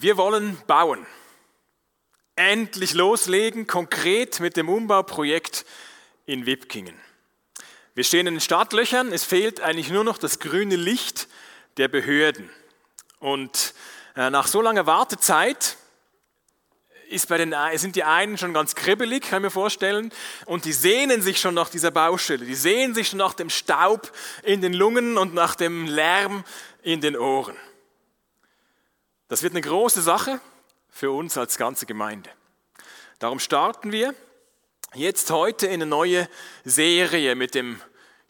Wir wollen bauen. Endlich loslegen, konkret mit dem Umbauprojekt in Wipkingen. Wir stehen in den Startlöchern, es fehlt eigentlich nur noch das grüne Licht der Behörden. Und äh, nach so langer Wartezeit den, sind die einen schon ganz kribbelig, kann ich mir vorstellen, und die sehnen sich schon nach dieser Baustelle, die sehnen sich schon nach dem Staub in den Lungen und nach dem Lärm in den Ohren. Das wird eine große Sache für uns als ganze Gemeinde. Darum starten wir jetzt heute in eine neue Serie mit dem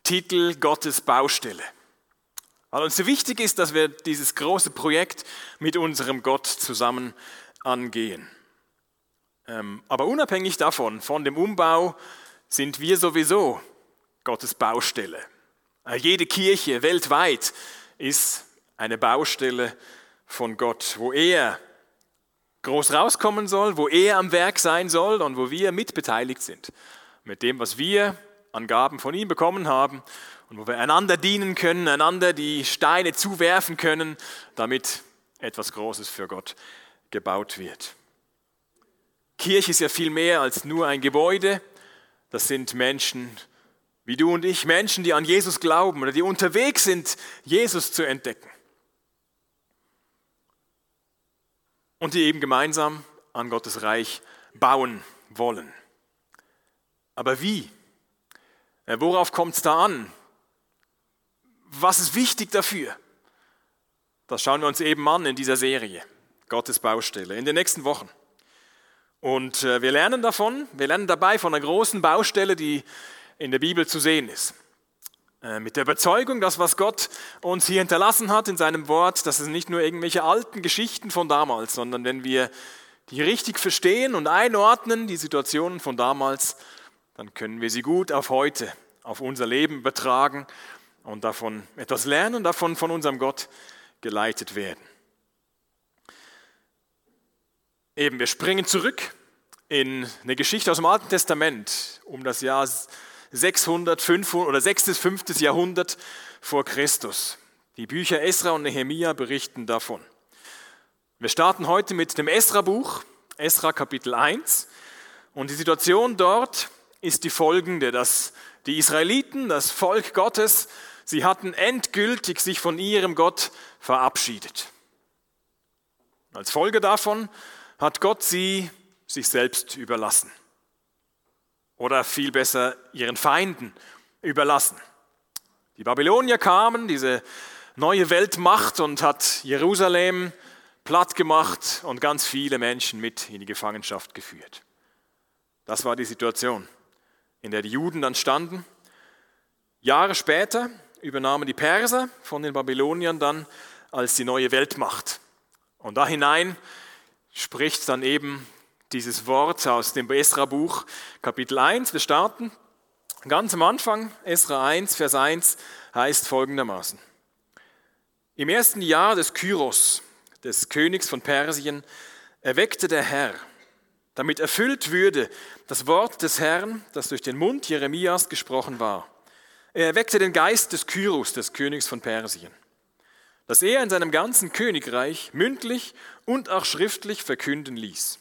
Titel Gottes Baustelle. Weil uns so wichtig ist, dass wir dieses große Projekt mit unserem Gott zusammen angehen. Ähm, aber unabhängig davon, von dem Umbau, sind wir sowieso Gottes Baustelle. Äh, jede Kirche weltweit ist eine Baustelle von Gott, wo er groß rauskommen soll, wo er am Werk sein soll und wo wir mitbeteiligt sind. Mit dem, was wir an Gaben von ihm bekommen haben und wo wir einander dienen können, einander die Steine zuwerfen können, damit etwas Großes für Gott gebaut wird. Kirche ist ja viel mehr als nur ein Gebäude. Das sind Menschen wie du und ich, Menschen, die an Jesus glauben oder die unterwegs sind, Jesus zu entdecken. Und die eben gemeinsam an Gottes Reich bauen wollen. Aber wie? Worauf kommt es da an? Was ist wichtig dafür? Das schauen wir uns eben an in dieser Serie, Gottes Baustelle, in den nächsten Wochen. Und äh, wir lernen davon, wir lernen dabei von einer großen Baustelle, die in der Bibel zu sehen ist. Äh, mit der Überzeugung, dass was Gott uns hier hinterlassen hat in seinem Wort, dass es nicht nur irgendwelche alten Geschichten von damals, sondern wenn wir die richtig verstehen und einordnen, die Situationen von damals, dann können wir sie gut auf heute, auf unser Leben übertragen und davon etwas lernen, davon von unserem Gott geleitet werden. Eben, wir springen zurück in eine Geschichte aus dem Alten Testament um das Jahr 600, 500 oder 6. bis 5. Jahrhundert vor Christus. Die Bücher Esra und Nehemia berichten davon. Wir starten heute mit dem Esra-Buch, Esra Kapitel 1. Und die Situation dort ist die folgende, dass die Israeliten, das Volk Gottes, sie hatten endgültig sich von ihrem Gott verabschiedet. Als Folge davon hat Gott sie sich selbst überlassen oder viel besser ihren Feinden überlassen. Die Babylonier kamen, diese neue Weltmacht, und hat Jerusalem platt gemacht und ganz viele Menschen mit in die Gefangenschaft geführt. Das war die Situation, in der die Juden dann standen. Jahre später übernahmen die Perser von den Babyloniern dann als die neue Weltmacht. Und da hinein spricht dann eben dieses Wort aus dem Esra-Buch, Kapitel 1. Wir starten ganz am Anfang, Esra 1, Vers 1 heißt folgendermaßen. Im ersten Jahr des Kyros, des Königs von Persien, erweckte der Herr, damit erfüllt würde das Wort des Herrn, das durch den Mund Jeremias gesprochen war. Er erweckte den Geist des Kyros, des Königs von Persien, dass er in seinem ganzen Königreich mündlich und auch schriftlich verkünden ließ.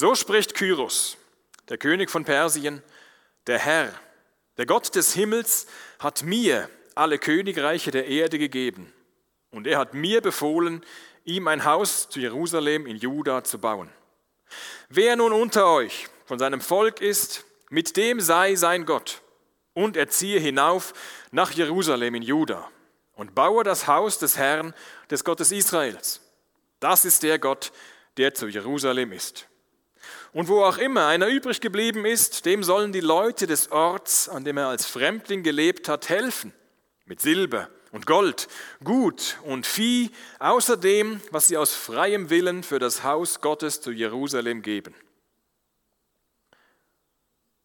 So spricht Kyros, der König von Persien, der Herr, der Gott des Himmels, hat mir alle Königreiche der Erde gegeben. Und er hat mir befohlen, ihm ein Haus zu Jerusalem in Juda zu bauen. Wer nun unter euch von seinem Volk ist, mit dem sei sein Gott. Und er ziehe hinauf nach Jerusalem in Juda und baue das Haus des Herrn, des Gottes Israels. Das ist der Gott, der zu Jerusalem ist. Und wo auch immer einer übrig geblieben ist, dem sollen die Leute des Orts, an dem er als Fremdling gelebt hat, helfen. Mit Silber und Gold, Gut und Vieh, außerdem, was sie aus freiem Willen für das Haus Gottes zu Jerusalem geben.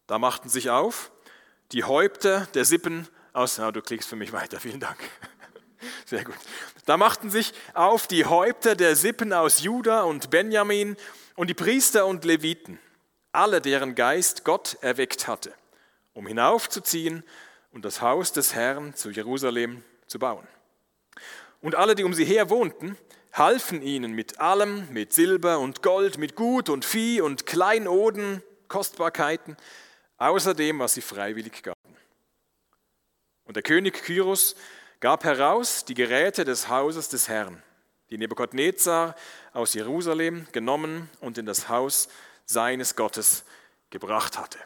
Da machten sich auf die Häupter der Sippen aus. Na, du klickst für mich weiter, vielen Dank. Sehr gut. Da machten sich auf die Häupter der Sippen aus Juda und Benjamin und die Priester und Leviten, alle deren Geist Gott erweckt hatte, um hinaufzuziehen und das Haus des Herrn zu Jerusalem zu bauen. Und alle, die um sie her wohnten, halfen ihnen mit allem, mit Silber und Gold, mit Gut und Vieh und Kleinoden, Kostbarkeiten, außer dem, was sie freiwillig gaben. Und der König Kyros gab heraus die Geräte des Hauses des Herrn, die Nebukadnezar aus Jerusalem genommen und in das Haus seines Gottes gebracht hatte.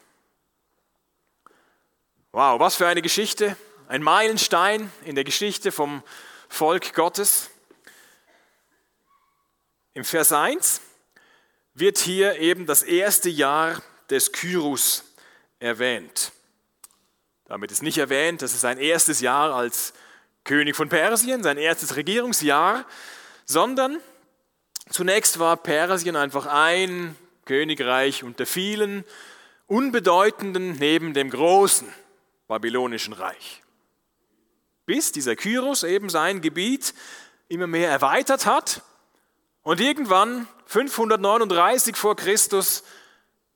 Wow, was für eine Geschichte, ein Meilenstein in der Geschichte vom Volk Gottes. Im Vers 1 wird hier eben das erste Jahr des Kyrus erwähnt. Damit ist nicht erwähnt, dass es sein erstes Jahr als König von Persien, sein erstes Regierungsjahr, sondern zunächst war Persien einfach ein Königreich unter vielen unbedeutenden neben dem großen babylonischen Reich. Bis dieser Kyros eben sein Gebiet immer mehr erweitert hat und irgendwann 539 vor Christus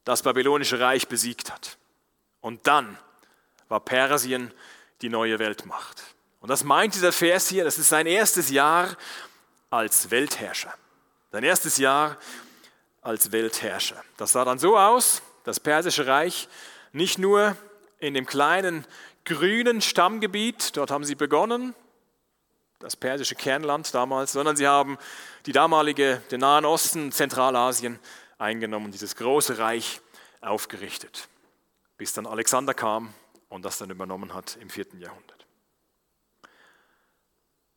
das babylonische Reich besiegt hat. Und dann war Persien die neue Weltmacht. Und das meint dieser Vers hier, das ist sein erstes Jahr als Weltherrscher. Sein erstes Jahr als Weltherrscher. Das sah dann so aus, das persische Reich nicht nur in dem kleinen grünen Stammgebiet, dort haben sie begonnen, das persische Kernland damals, sondern sie haben die damalige, den Nahen Osten, Zentralasien eingenommen, dieses große Reich aufgerichtet, bis dann Alexander kam und das dann übernommen hat im vierten Jahrhundert.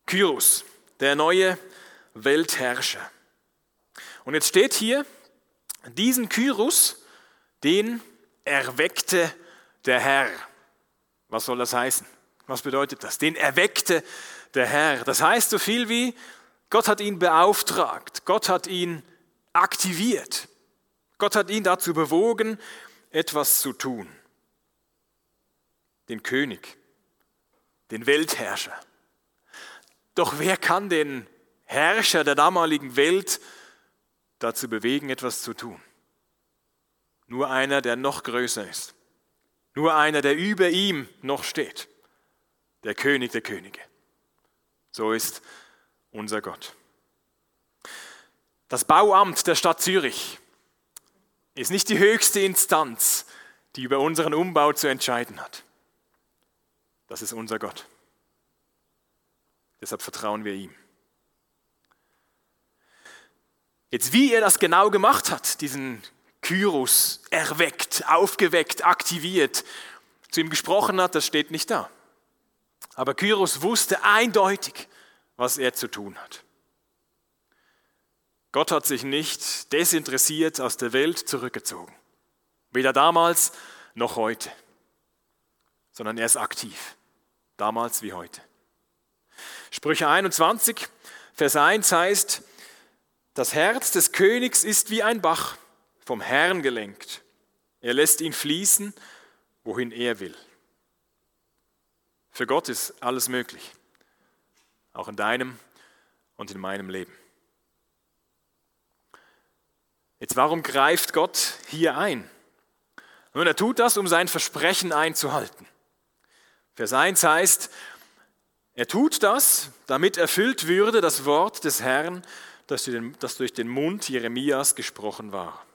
Kyros, der neue Weltherrscher. Und jetzt steht hier, diesen Kyros, den erweckte der Herr. Was soll das heißen? Was bedeutet das? Den erweckte der Herr. Das heißt so viel wie, Gott hat ihn beauftragt, Gott hat ihn aktiviert, Gott hat ihn dazu bewogen, etwas zu tun. Den König, den Weltherrscher. Doch wer kann den Herrscher der damaligen Welt dazu bewegen, etwas zu tun? Nur einer, der noch größer ist. Nur einer, der über ihm noch steht. Der König der Könige. So ist unser Gott. Das Bauamt der Stadt Zürich ist nicht die höchste Instanz, die über unseren Umbau zu entscheiden hat. Das ist unser Gott. Deshalb vertrauen wir ihm. Jetzt, wie er das genau gemacht hat, diesen Kyros erweckt, aufgeweckt, aktiviert, zu ihm gesprochen hat, das steht nicht da. Aber Kyros wusste eindeutig, was er zu tun hat. Gott hat sich nicht desinteressiert aus der Welt zurückgezogen. Weder damals noch heute. Sondern er ist aktiv. Damals wie heute. Sprüche 21, Vers 1 heißt, das Herz des Königs ist wie ein Bach, vom Herrn gelenkt. Er lässt ihn fließen, wohin er will. Für Gott ist alles möglich, auch in deinem und in meinem Leben. Jetzt, warum greift Gott hier ein? Nun, er tut das, um sein Versprechen einzuhalten. Vers 1 heißt, er tut das, damit erfüllt würde das Wort des Herrn, das durch den Mund Jeremias gesprochen war.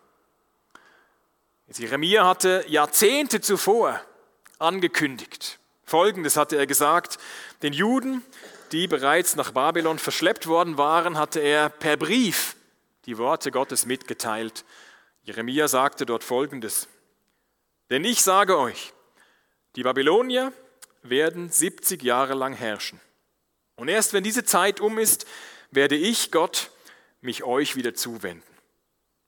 Jeremia hatte Jahrzehnte zuvor angekündigt. Folgendes hatte er gesagt, den Juden, die bereits nach Babylon verschleppt worden waren, hatte er per Brief die Worte Gottes mitgeteilt. Jeremia sagte dort Folgendes, denn ich sage euch, die Babylonier werden 70 Jahre lang herrschen. Und erst wenn diese Zeit um ist, werde ich, Gott, mich euch wieder zuwenden.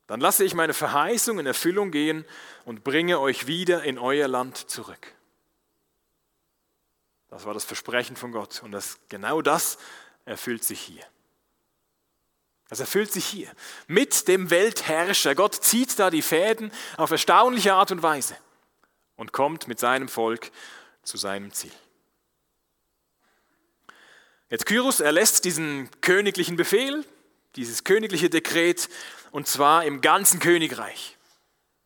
Dann lasse ich meine Verheißung in Erfüllung gehen und bringe euch wieder in euer Land zurück. Das war das Versprechen von Gott und das, genau das erfüllt sich hier. Das erfüllt sich hier mit dem Weltherrscher. Gott zieht da die Fäden auf erstaunliche Art und Weise und kommt mit seinem Volk zu seinem Ziel. Jetzt Kyros erlässt diesen königlichen Befehl, dieses königliche Dekret, und zwar im ganzen Königreich.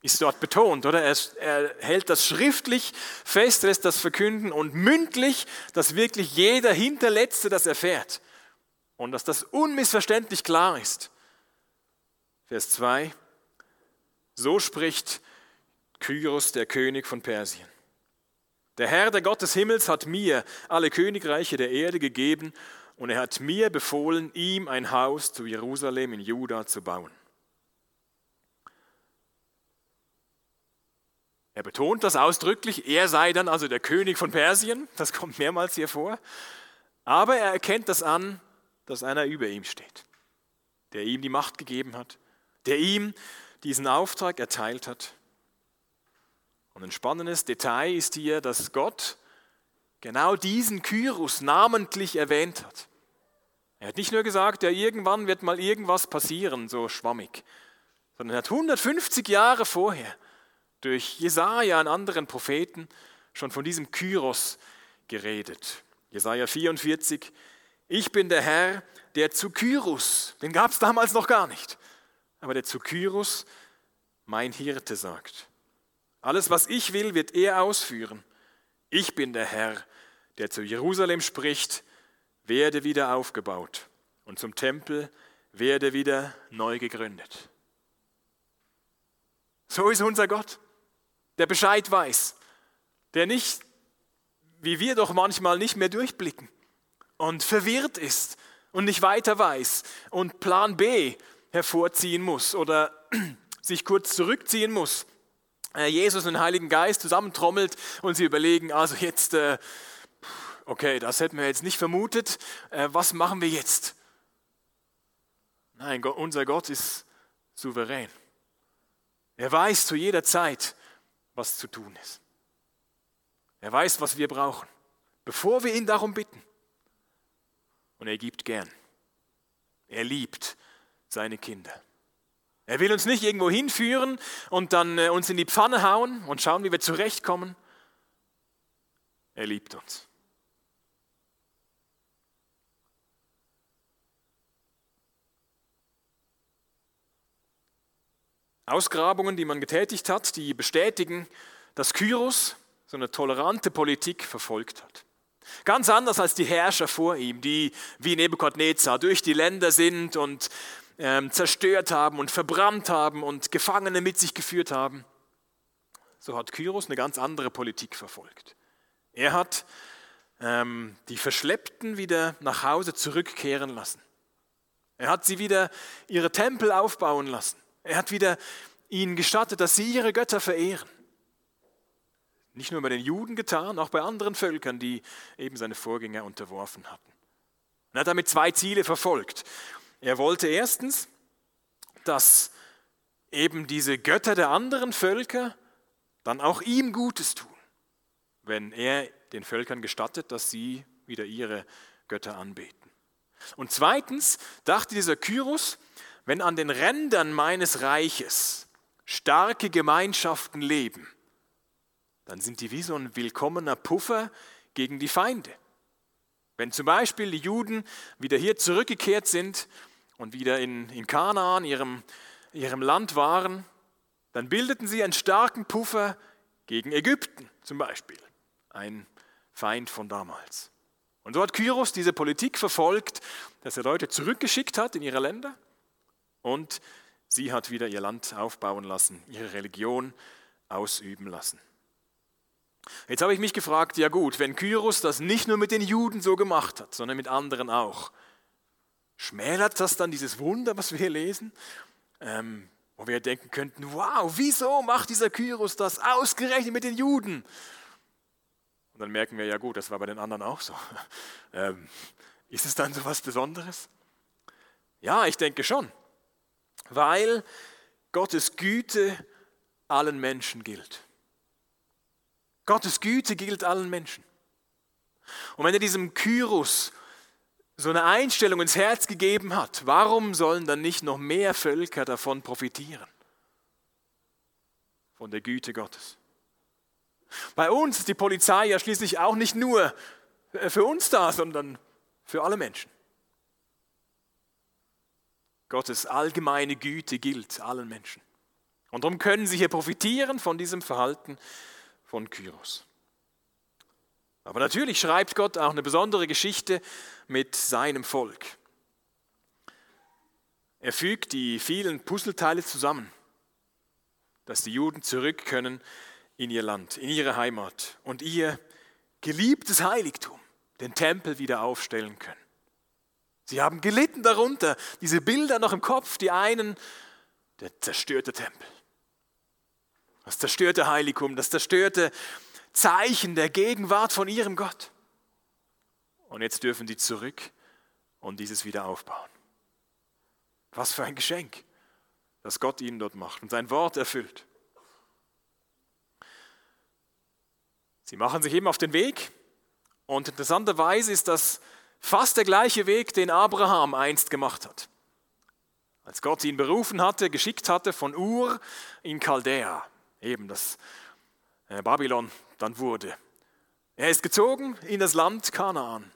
Ist dort betont, oder? Er, er hält das schriftlich fest, lässt das verkünden und mündlich, dass wirklich jeder Hinterletzte das erfährt. und dass das unmissverständlich klar ist. Vers 2. So spricht Kyros, der König von Persien. Der Herr, der Gott des Himmels, hat mir alle Königreiche der Erde gegeben und er hat mir befohlen, ihm ein Haus zu Jerusalem in Juda zu bauen. Er betont das ausdrücklich, er sei dann also der König von Persien, das kommt mehrmals hier vor, aber er erkennt das an, dass einer über ihm steht, der ihm die Macht gegeben hat, der ihm diesen Auftrag erteilt hat. Und ein spannendes Detail ist hier, dass Gott genau diesen Kyrus namentlich erwähnt hat. Er hat nicht nur gesagt, ja, irgendwann wird mal irgendwas passieren, so schwammig, sondern er hat 150 Jahre vorher durch Jesaja und anderen Propheten schon von diesem Kyros geredet. Jesaja 44, ich bin der Herr, der zu Kyrus, den gab es damals noch gar nicht, aber der zu Kyrus mein Hirte sagt. Alles, was ich will, wird er ausführen. Ich bin der Herr, der zu Jerusalem spricht, werde wieder aufgebaut und zum Tempel werde wieder neu gegründet. So ist unser Gott, der Bescheid weiß, der nicht, wie wir doch manchmal nicht mehr durchblicken und verwirrt ist und nicht weiter weiß und Plan B hervorziehen muss oder sich kurz zurückziehen muss Jesus und den Heiligen Geist zusammentrommelt und sie überlegen, also jetzt, äh, okay, das hätten wir jetzt nicht vermutet, äh, was machen wir jetzt? Nein, unser Gott ist souverän. Er weiß zu jeder Zeit, was zu tun ist. Er weiß, was wir brauchen, bevor wir ihn darum bitten. Und er gibt gern. Er liebt seine Kinder. Er will uns nicht irgendwo hinführen und dann äh, uns in die Pfanne hauen und schauen, wie wir zurechtkommen. Er liebt uns. Ausgrabungen, die man getätigt hat, die bestätigen, dass Kyros so eine tolerante Politik verfolgt hat. Ganz anders als die Herrscher vor ihm, die wie Nebukadnezar durch die Länder sind und ähm, zerstört haben und verbrannt haben und Gefangene mit sich geführt haben. So hat Kyros eine ganz andere Politik verfolgt. Er hat ähm, die Verschleppten wieder nach Hause zurückkehren lassen. Er hat sie wieder ihre Tempel aufbauen lassen. Er hat wieder ihnen gestattet, dass sie ihre Götter verehren. Nicht nur bei den Juden getan, auch bei anderen Völkern, die eben seine Vorgänger unterworfen hatten. Er hat damit zwei Ziele verfolgt. Er wollte erstens, dass eben diese Götter der anderen Völker dann auch ihm Gutes tun, wenn er den Völkern gestattet, dass sie wieder ihre Götter anbeten. Und zweitens dachte dieser Kyros, wenn an den Rändern meines Reiches starke Gemeinschaften leben, dann sind die wie so ein willkommener Puffer gegen die Feinde. Wenn zum Beispiel die Juden wieder hier zurückgekehrt sind und wieder in, in Kanaan, ihrem, ihrem Land waren, dann bildeten sie einen starken Puffer gegen Ägypten zum Beispiel, ein Feind von damals. Und so hat Kyros diese Politik verfolgt, dass er Leute zurückgeschickt hat in ihre Länder und sie hat wieder ihr Land aufbauen lassen, ihre Religion ausüben lassen. Jetzt habe ich mich gefragt, ja gut, wenn Kyros das nicht nur mit den Juden so gemacht hat, sondern mit anderen auch, Schmälert das dann dieses Wunder, was wir hier lesen? Ähm, wo wir denken könnten, wow, wieso macht dieser Kyros das ausgerechnet mit den Juden? Und dann merken wir, ja gut, das war bei den anderen auch so. Ähm, ist es dann so was Besonderes? Ja, ich denke schon, weil Gottes Güte allen Menschen gilt. Gottes Güte gilt allen Menschen. Und wenn er diesem Kyros so eine Einstellung ins Herz gegeben hat, warum sollen dann nicht noch mehr Völker davon profitieren? Von der Güte Gottes. Bei uns ist die Polizei ja schließlich auch nicht nur für uns da, sondern für alle Menschen. Gottes allgemeine Güte gilt allen Menschen. Und darum können sie hier profitieren von diesem Verhalten von Kyros. Aber natürlich schreibt Gott auch eine besondere Geschichte mit seinem Volk. Er fügt die vielen Puzzleteile zusammen, dass die Juden zurück können in ihr Land, in ihre Heimat und ihr geliebtes Heiligtum, den Tempel wieder aufstellen können. Sie haben gelitten darunter, diese Bilder noch im Kopf, die einen, der zerstörte Tempel, das zerstörte Heiligtum, das zerstörte Zeichen der Gegenwart von ihrem Gott. Und jetzt dürfen die zurück und dieses wieder aufbauen. Was für ein Geschenk, das Gott ihnen dort macht und sein Wort erfüllt. Sie machen sich eben auf den Weg und interessanterweise ist das fast der gleiche Weg, den Abraham einst gemacht hat. Als Gott ihn berufen hatte, geschickt hatte von Ur in Chaldea, eben das äh, Babylon dann wurde. Er ist gezogen in das Land Kanaan,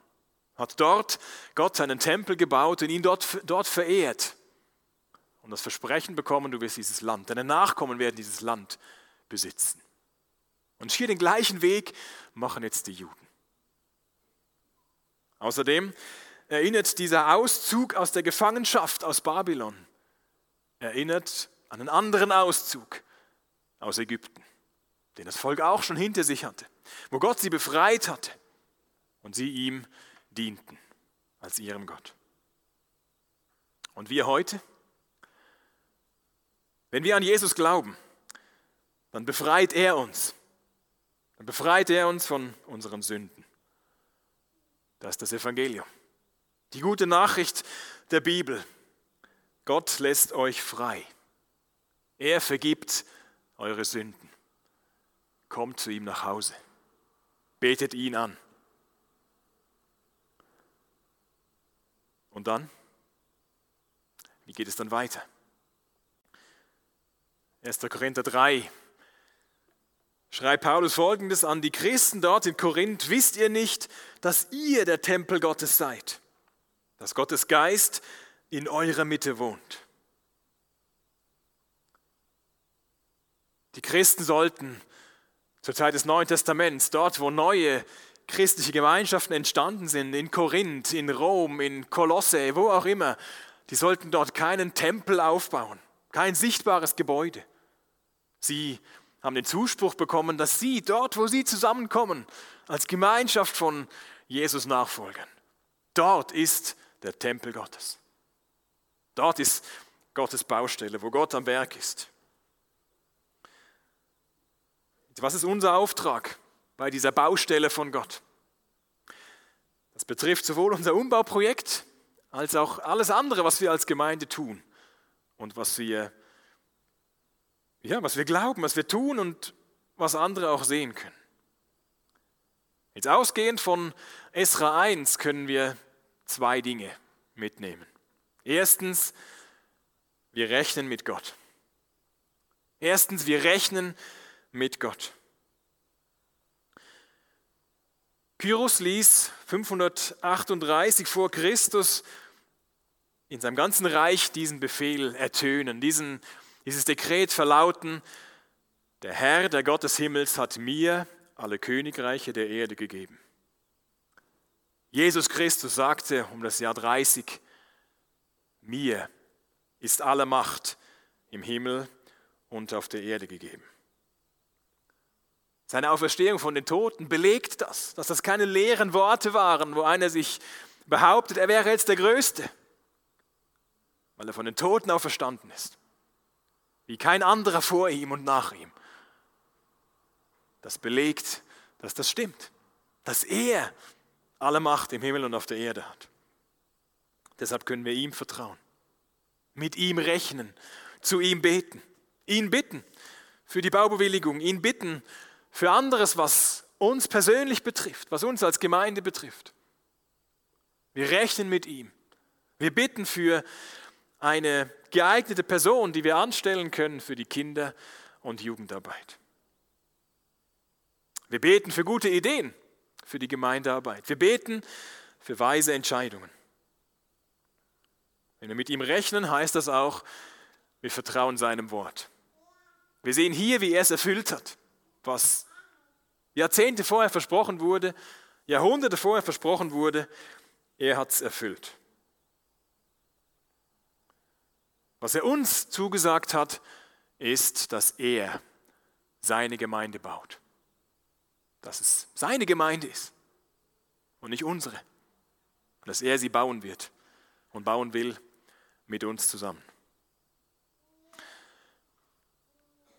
hat dort Gott seinen Tempel gebaut und ihn dort, dort verehrt und das Versprechen bekommen, du wirst dieses Land, deine Nachkommen werden dieses Land besitzen. Und hier den gleichen Weg machen jetzt die Juden. Außerdem erinnert dieser Auszug aus der Gefangenschaft aus Babylon, erinnert an einen anderen Auszug aus Ägypten, den das Volk auch schon hinter sich hatte, wo Gott sie befreit hatte und sie ihm dienten als ihrem Gott. Und wir heute? Wenn wir an Jesus glauben, dann befreit er uns dann befreit er uns von unseren Sünden. Das ist das Evangelium. Die gute Nachricht der Bibel. Gott lässt euch frei. Er vergibt eure Sünden. Kommt zu ihm nach Hause. Betet ihn an. Und dann? Wie geht es dann weiter? 1. Korinther 3, schreibt Paulus folgendes an die Christen dort in Korinth, wisst ihr nicht, dass ihr der Tempel Gottes seid, dass Gottes Geist in eurer Mitte wohnt. Die Christen sollten zur Zeit des Neuen Testaments, dort wo neue christliche Gemeinschaften entstanden sind, in Korinth, in Rom, in Kolosse, wo auch immer, die sollten dort keinen Tempel aufbauen, kein sichtbares Gebäude. Sie haben den Zuspruch bekommen, dass sie dort, wo sie zusammenkommen, als Gemeinschaft von Jesus nachfolgen, dort ist der Tempel Gottes. Dort ist Gottes Baustelle, wo Gott am Werk ist. Was ist unser Auftrag bei dieser Baustelle von Gott? Das betrifft sowohl unser Umbauprojekt als auch alles andere, was wir als Gemeinde tun und was wir ja, was wir glauben, was wir tun und was andere auch sehen können. Jetzt ausgehend von Esra 1 können wir zwei Dinge mitnehmen. Erstens, wir rechnen mit Gott. Erstens, wir rechnen mit Gott. Pyrrhus ließ 538 vor Christus in seinem ganzen Reich diesen Befehl ertönen, diesen dieses Dekret verlauten, der Herr, der Gott des Himmels, hat mir alle Königreiche der Erde gegeben. Jesus Christus sagte um das Jahr 30, mir ist alle Macht im Himmel und auf der Erde gegeben. Seine Auferstehung von den Toten belegt das, dass das keine leeren Worte waren, wo einer sich behauptet, er wäre jetzt der Größte, weil er von den Toten auferstanden ist wie kein anderer vor ihm und nach ihm. Das belegt, dass das stimmt, dass er alle Macht im Himmel und auf der Erde hat. Deshalb können wir ihm vertrauen, mit ihm rechnen, zu ihm beten, ihn bitten für die Baubewilligung, ihn bitten für anderes, was uns persönlich betrifft, was uns als Gemeinde betrifft. Wir rechnen mit ihm. Wir bitten für eine geeignete Person, die wir anstellen können für die Kinder- und Jugendarbeit. Wir beten für gute Ideen für die Gemeindearbeit. Wir beten für weise Entscheidungen. Wenn wir mit ihm rechnen, heißt das auch, wir vertrauen seinem Wort. Wir sehen hier, wie er es erfüllt hat, was Jahrzehnte vorher versprochen wurde, Jahrhunderte vorher versprochen wurde, er hat es erfüllt. Was er uns zugesagt hat, ist, dass er seine Gemeinde baut. Dass es seine Gemeinde ist und nicht unsere. Dass er sie bauen wird und bauen will mit uns zusammen.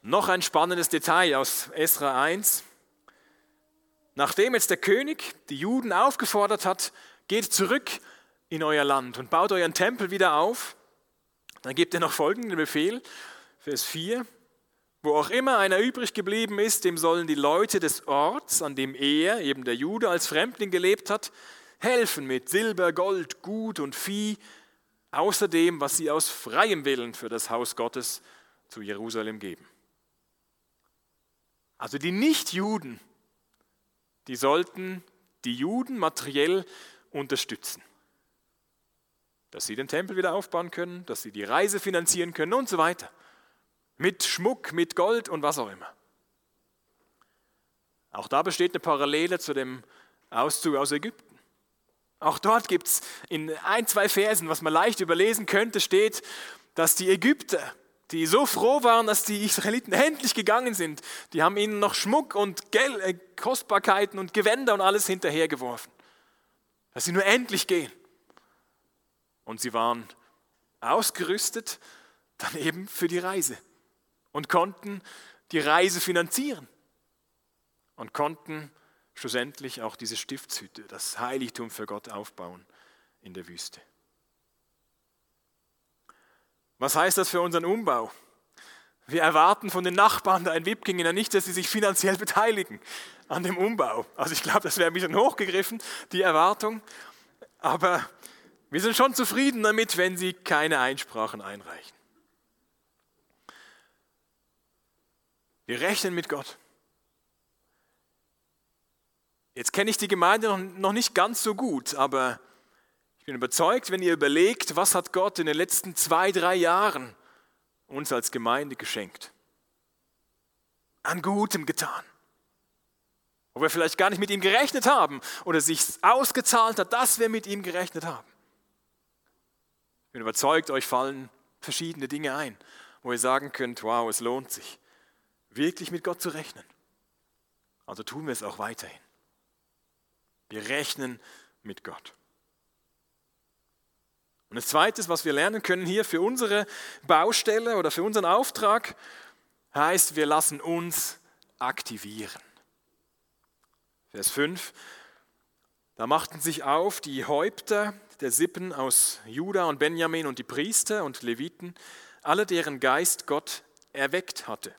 Noch ein spannendes Detail aus Esra 1. Nachdem jetzt der König die Juden aufgefordert hat, geht zurück in euer Land und baut euren Tempel wieder auf, dann gibt er noch folgenden Befehl, Vers 4. Wo auch immer einer übrig geblieben ist, dem sollen die Leute des Orts, an dem er, eben der Jude, als Fremdling gelebt hat, helfen mit Silber, Gold, Gut und Vieh, außerdem, was sie aus freiem Willen für das Haus Gottes zu Jerusalem geben. Also die Nichtjuden, die sollten die Juden materiell unterstützen. Dass sie den Tempel wieder aufbauen können, dass sie die Reise finanzieren können und so weiter. Mit Schmuck, mit Gold und was auch immer. Auch da besteht eine Parallele zu dem Auszug aus Ägypten. Auch dort gibt es in ein, zwei Versen, was man leicht überlesen könnte, steht, dass die Ägypter die so froh waren, dass die Israeliten endlich gegangen sind. Die haben ihnen noch Schmuck und Geld, äh, Kostbarkeiten und Gewänder und alles hinterhergeworfen. Dass sie nur endlich gehen. Und sie waren ausgerüstet dann eben für die Reise und konnten die Reise finanzieren und konnten schlussendlich auch diese Stiftshütte, das Heiligtum für Gott aufbauen in der Wüste. Was heißt das für unseren Umbau? Wir erwarten von den Nachbarn da in Wipkingen ja nicht, dass sie sich finanziell beteiligen an dem Umbau. Also ich glaube, das wäre ein bisschen hochgegriffen, die Erwartung. Aber wir sind schon zufrieden damit, wenn sie keine Einsprachen einreichen. Wir rechnen mit Gott. Jetzt kenne ich die Gemeinde noch nicht ganz so gut, aber ich bin überzeugt, wenn ihr überlegt, was hat Gott in den letzten zwei, drei Jahren uns als Gemeinde geschenkt. An Gutem getan. Wo wir vielleicht gar nicht mit ihm gerechnet haben oder sich ausgezahlt hat, dass wir mit ihm gerechnet haben. Ich bin überzeugt, euch fallen verschiedene Dinge ein, wo ihr sagen könnt, wow, es lohnt sich, wirklich mit Gott zu rechnen. Also tun wir es auch weiterhin. Wir rechnen mit Gott. Und das Zweite, was wir lernen können hier für unsere Baustelle oder für unseren Auftrag, heißt, wir lassen uns aktivieren. Vers 5. Da machten sich auf die Häupter der Sippen aus Juda und Benjamin und die Priester und Leviten, alle deren Geist Gott erweckt hatte,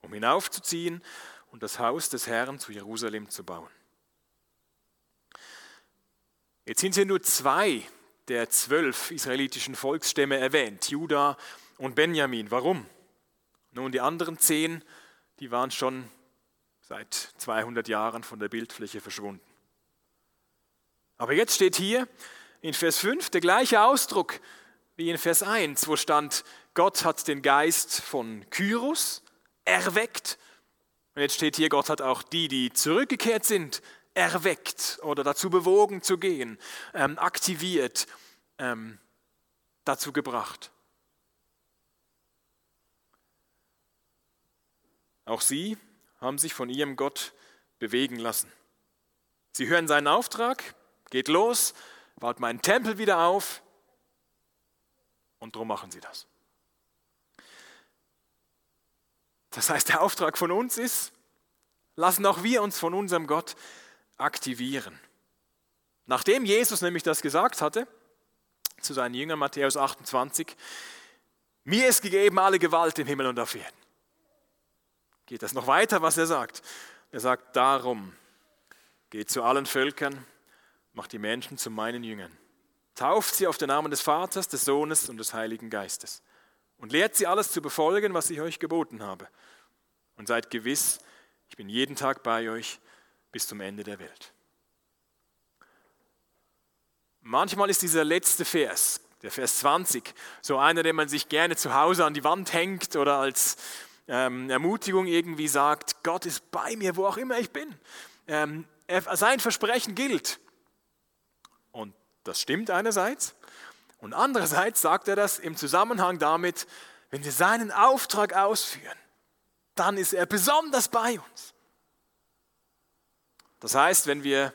um hinaufzuziehen und das Haus des Herrn zu Jerusalem zu bauen. Jetzt sind hier nur zwei der zwölf israelitischen Volksstämme erwähnt, Juda und Benjamin. Warum? Nun, die anderen zehn, die waren schon seit 200 Jahren von der Bildfläche verschwunden. Aber jetzt steht hier in Vers 5 der gleiche Ausdruck wie in Vers 1, wo stand, Gott hat den Geist von Kyros erweckt. Und jetzt steht hier, Gott hat auch die, die zurückgekehrt sind, erweckt oder dazu bewogen zu gehen, ähm, aktiviert, ähm, dazu gebracht. Auch sie haben sich von ihrem Gott bewegen lassen. Sie hören seinen Auftrag, geht los, baut meinen Tempel wieder auf und darum machen sie das. Das heißt, der Auftrag von uns ist, lassen auch wir uns von unserem Gott aktivieren. Nachdem Jesus nämlich das gesagt hatte, zu seinen Jüngern, Matthäus 28, mir ist gegeben alle Gewalt im Himmel und auf Erden. Geht das noch weiter, was er sagt? Er sagt, darum geht zu allen Völkern, macht die Menschen zu meinen Jüngern. Tauft sie auf den Namen des Vaters, des Sohnes und des Heiligen Geistes. Und lehrt sie alles zu befolgen, was ich euch geboten habe. Und seid gewiss, ich bin jeden Tag bei euch bis zum Ende der Welt. Manchmal ist dieser letzte Vers, der Vers 20, so einer, den man sich gerne zu Hause an die Wand hängt oder als ähm, Ermutigung irgendwie sagt, Gott ist bei mir, wo auch immer ich bin. Ähm, sein Versprechen gilt. Und das stimmt einerseits. Und andererseits sagt er das im Zusammenhang damit, wenn wir seinen Auftrag ausführen, dann ist er besonders bei uns. Das heißt, wenn wir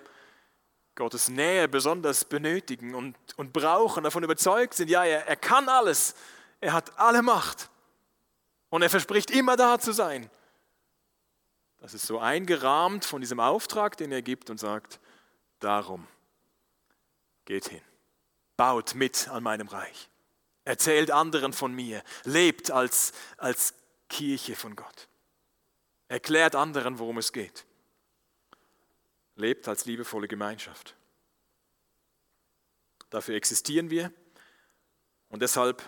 Gottes Nähe besonders benötigen und, und brauchen, davon überzeugt sind, ja, er, er kann alles, er hat alle Macht und er verspricht immer da zu sein. Das ist so eingerahmt von diesem Auftrag, den er gibt und sagt, darum geht hin, baut mit an meinem Reich, erzählt anderen von mir, lebt als, als Kirche von Gott, erklärt anderen, worum es geht lebt als liebevolle Gemeinschaft. Dafür existieren wir und deshalb,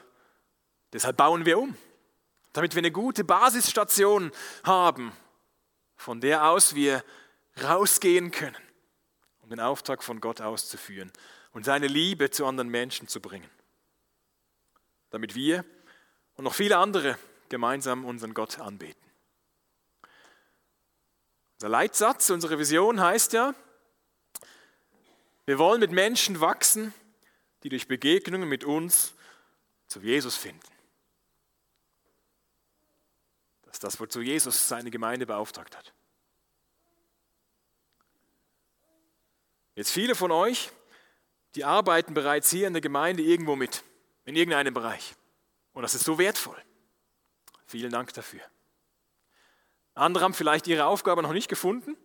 deshalb bauen wir um, damit wir eine gute Basisstation haben, von der aus wir rausgehen können, um den Auftrag von Gott auszuführen und seine Liebe zu anderen Menschen zu bringen, damit wir und noch viele andere gemeinsam unseren Gott anbeten. Unser Leitsatz, unsere Vision heißt ja, wir wollen mit Menschen wachsen, die durch Begegnungen mit uns zu Jesus finden. Das ist das, wozu Jesus seine Gemeinde beauftragt hat. Jetzt viele von euch, die arbeiten bereits hier in der Gemeinde irgendwo mit, in irgendeinem Bereich. Und das ist so wertvoll. Vielen Dank dafür. Andere haben vielleicht ihre Aufgabe noch nicht gefunden,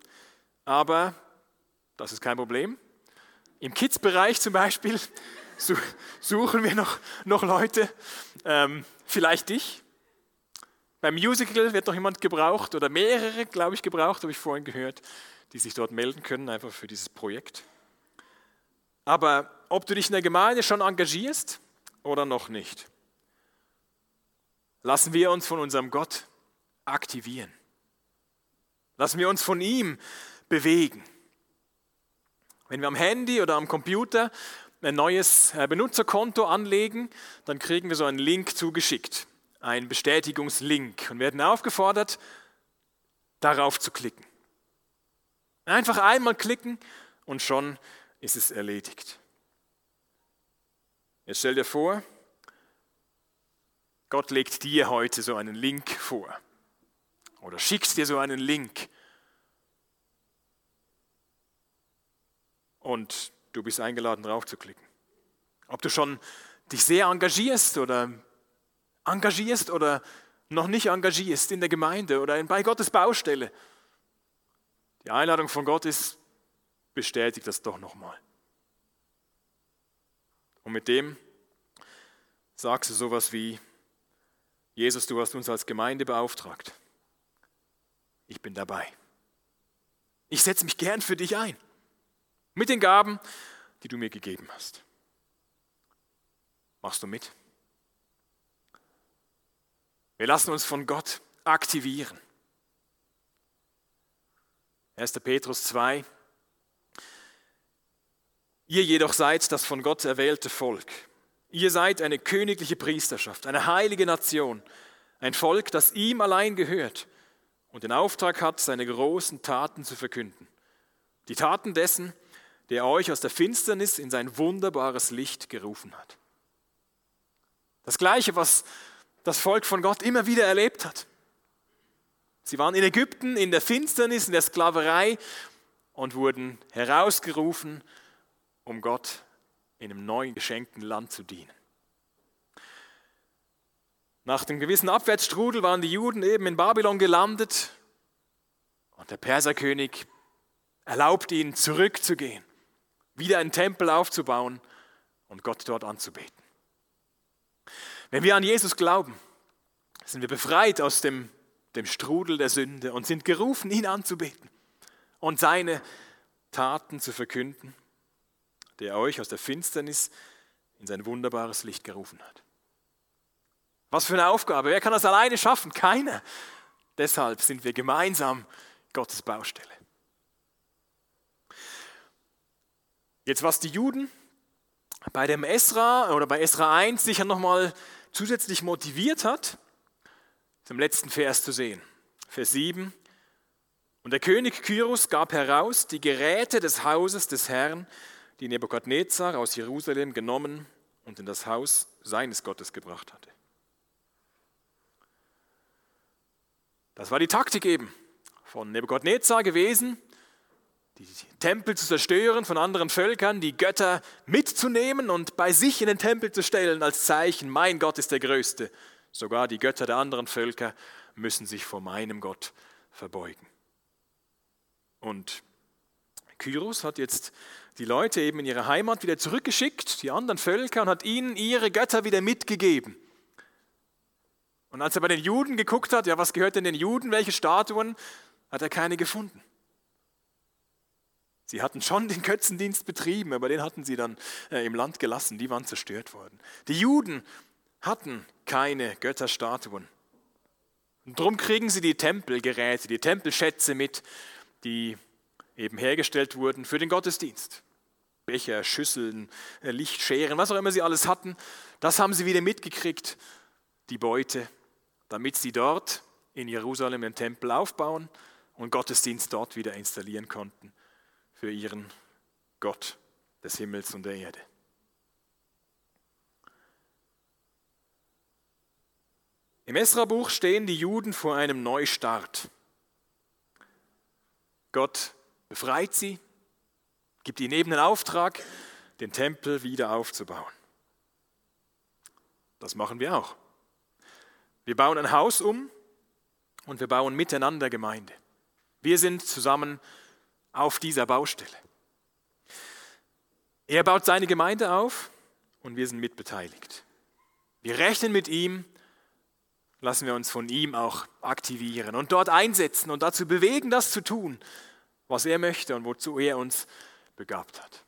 aber das ist kein Problem. Im Kids-Bereich zum Beispiel suchen wir noch, noch Leute, ähm, vielleicht dich. Beim Musical wird noch jemand gebraucht oder mehrere, glaube ich, gebraucht, habe ich vorhin gehört, die sich dort melden können, einfach für dieses Projekt. Aber ob du dich in der Gemeinde schon engagierst oder noch nicht, lassen wir uns von unserem Gott aktivieren. Lassen wir uns von ihm bewegen. Wenn wir am Handy oder am Computer ein neues äh, Benutzerkonto anlegen, dann kriegen wir so einen Link zugeschickt, einen Bestätigungslink und werden aufgefordert, darauf zu klicken. Einfach einmal klicken und schon ist es erledigt. Jetzt stell dir vor, Gott legt dir heute so einen Link vor oder schickst dir so einen Link und du bist eingeladen, drauf zu klicken. Ob du schon dich sehr engagierst oder engagierst oder noch nicht engagierst in der Gemeinde oder bei Gottes Baustelle. Die Einladung von Gott ist, bestätigt das doch nochmal. Und mit dem sagst du sowas wie, Jesus, du hast uns als Gemeinde beauftragt ich bin dabei. Ich setze mich gern für dich ein. Mit den Gaben, die du mir gegeben hast. Machst du mit? Wir lassen uns von Gott aktivieren. 1. Petrus 2. Ihr jedoch seid das von Gott erwählte Volk. Ihr seid eine königliche Priesterschaft, eine heilige Nation, ein Volk, das ihm allein gehört und den Auftrag hat, seine großen Taten zu verkünden. Die Taten dessen, der euch aus der Finsternis in sein wunderbares Licht gerufen hat. Das Gleiche, was das Volk von Gott immer wieder erlebt hat. Sie waren in Ägypten, in der Finsternis, in der Sklaverei und wurden herausgerufen, um Gott in einem neuen geschenkten Land zu dienen. Nach dem gewissen Abwärtsstrudel waren die Juden eben in Babylon gelandet und der Perserkönig erlaubt ihnen zurückzugehen, wieder einen Tempel aufzubauen und Gott dort anzubeten. Wenn wir an Jesus glauben, sind wir befreit aus dem, dem Strudel der Sünde und sind gerufen, ihn anzubeten und seine Taten zu verkünden, der euch aus der Finsternis in sein wunderbares Licht gerufen hat. Was für eine Aufgabe. Wer kann das alleine schaffen? Keiner. Deshalb sind wir gemeinsam Gottes Baustelle. Jetzt, was die Juden bei dem Esra oder bei Esra 1 sicher nochmal zusätzlich motiviert hat, ist im letzten Vers zu sehen. Vers 7. Und der König Kyrus gab heraus die Geräte des Hauses des Herrn, die Nebukadnezar aus Jerusalem genommen und in das Haus seines Gottes gebracht hatte. Das war die Taktik eben von Nebukadnezar gewesen, die Tempel zu zerstören von anderen Völkern, die Götter mitzunehmen und bei sich in den Tempel zu stellen als Zeichen, mein Gott ist der Größte. Sogar die Götter der anderen Völker müssen sich vor meinem Gott verbeugen. Und Kyros hat jetzt die Leute eben in ihre Heimat wieder zurückgeschickt, die anderen Völker, und hat ihnen ihre Götter wieder mitgegeben. Und als er bei den Juden geguckt hat, ja, was gehört denn den Juden, welche Statuen, hat er keine gefunden. Sie hatten schon den Götzendienst betrieben, aber den hatten sie dann äh, im Land gelassen, die waren zerstört worden. Die Juden hatten keine Götterstatuen. Und darum kriegen sie die Tempelgeräte, die Tempelschätze mit, die eben hergestellt wurden für den Gottesdienst. Becher, Schüsseln, äh, Lichtscheren, was auch immer sie alles hatten, das haben sie wieder mitgekriegt, die Beute, damit sie dort in Jerusalem den Tempel aufbauen und Gottesdienst dort wieder installieren konnten für ihren Gott des Himmels und der Erde. Im Esra-Buch stehen die Juden vor einem Neustart. Gott befreit sie, gibt ihnen eben den Auftrag, den Tempel wieder aufzubauen. Das machen wir auch. Wir bauen ein Haus um und wir bauen miteinander Gemeinde. Wir sind zusammen auf dieser Baustelle. Er baut seine Gemeinde auf und wir sind mitbeteiligt. Wir rechnen mit ihm, lassen wir uns von ihm auch aktivieren und dort einsetzen und dazu bewegen, das zu tun, was er möchte und wozu er uns begabt hat.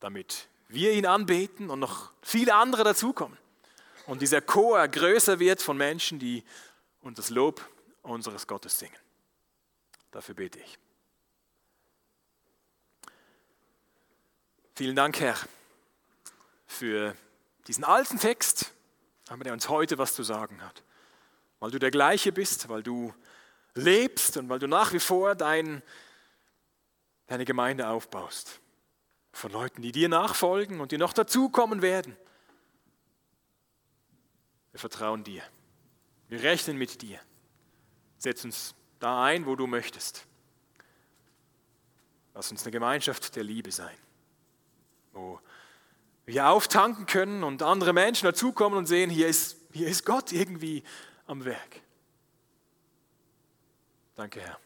Damit wir ihn anbeten und noch viele andere dazukommen und dieser Chor größer wird von Menschen, die uns das Lob unseres Gottes singen. Dafür bete ich. Vielen Dank, Herr, für diesen alten Text, aber der uns heute was zu sagen hat. Weil du der gleiche bist, weil du lebst und weil du nach wie vor dein, deine Gemeinde aufbaust. Von Leuten, die dir nachfolgen und die noch dazukommen werden. Wir vertrauen dir. Wir rechnen mit dir. Setz uns da ein, wo du möchtest. Lass uns eine Gemeinschaft der Liebe sein wo wir auftanken können und andere Menschen dazukommen und sehen, hier ist, hier ist Gott irgendwie am Werk. Danke, Herr.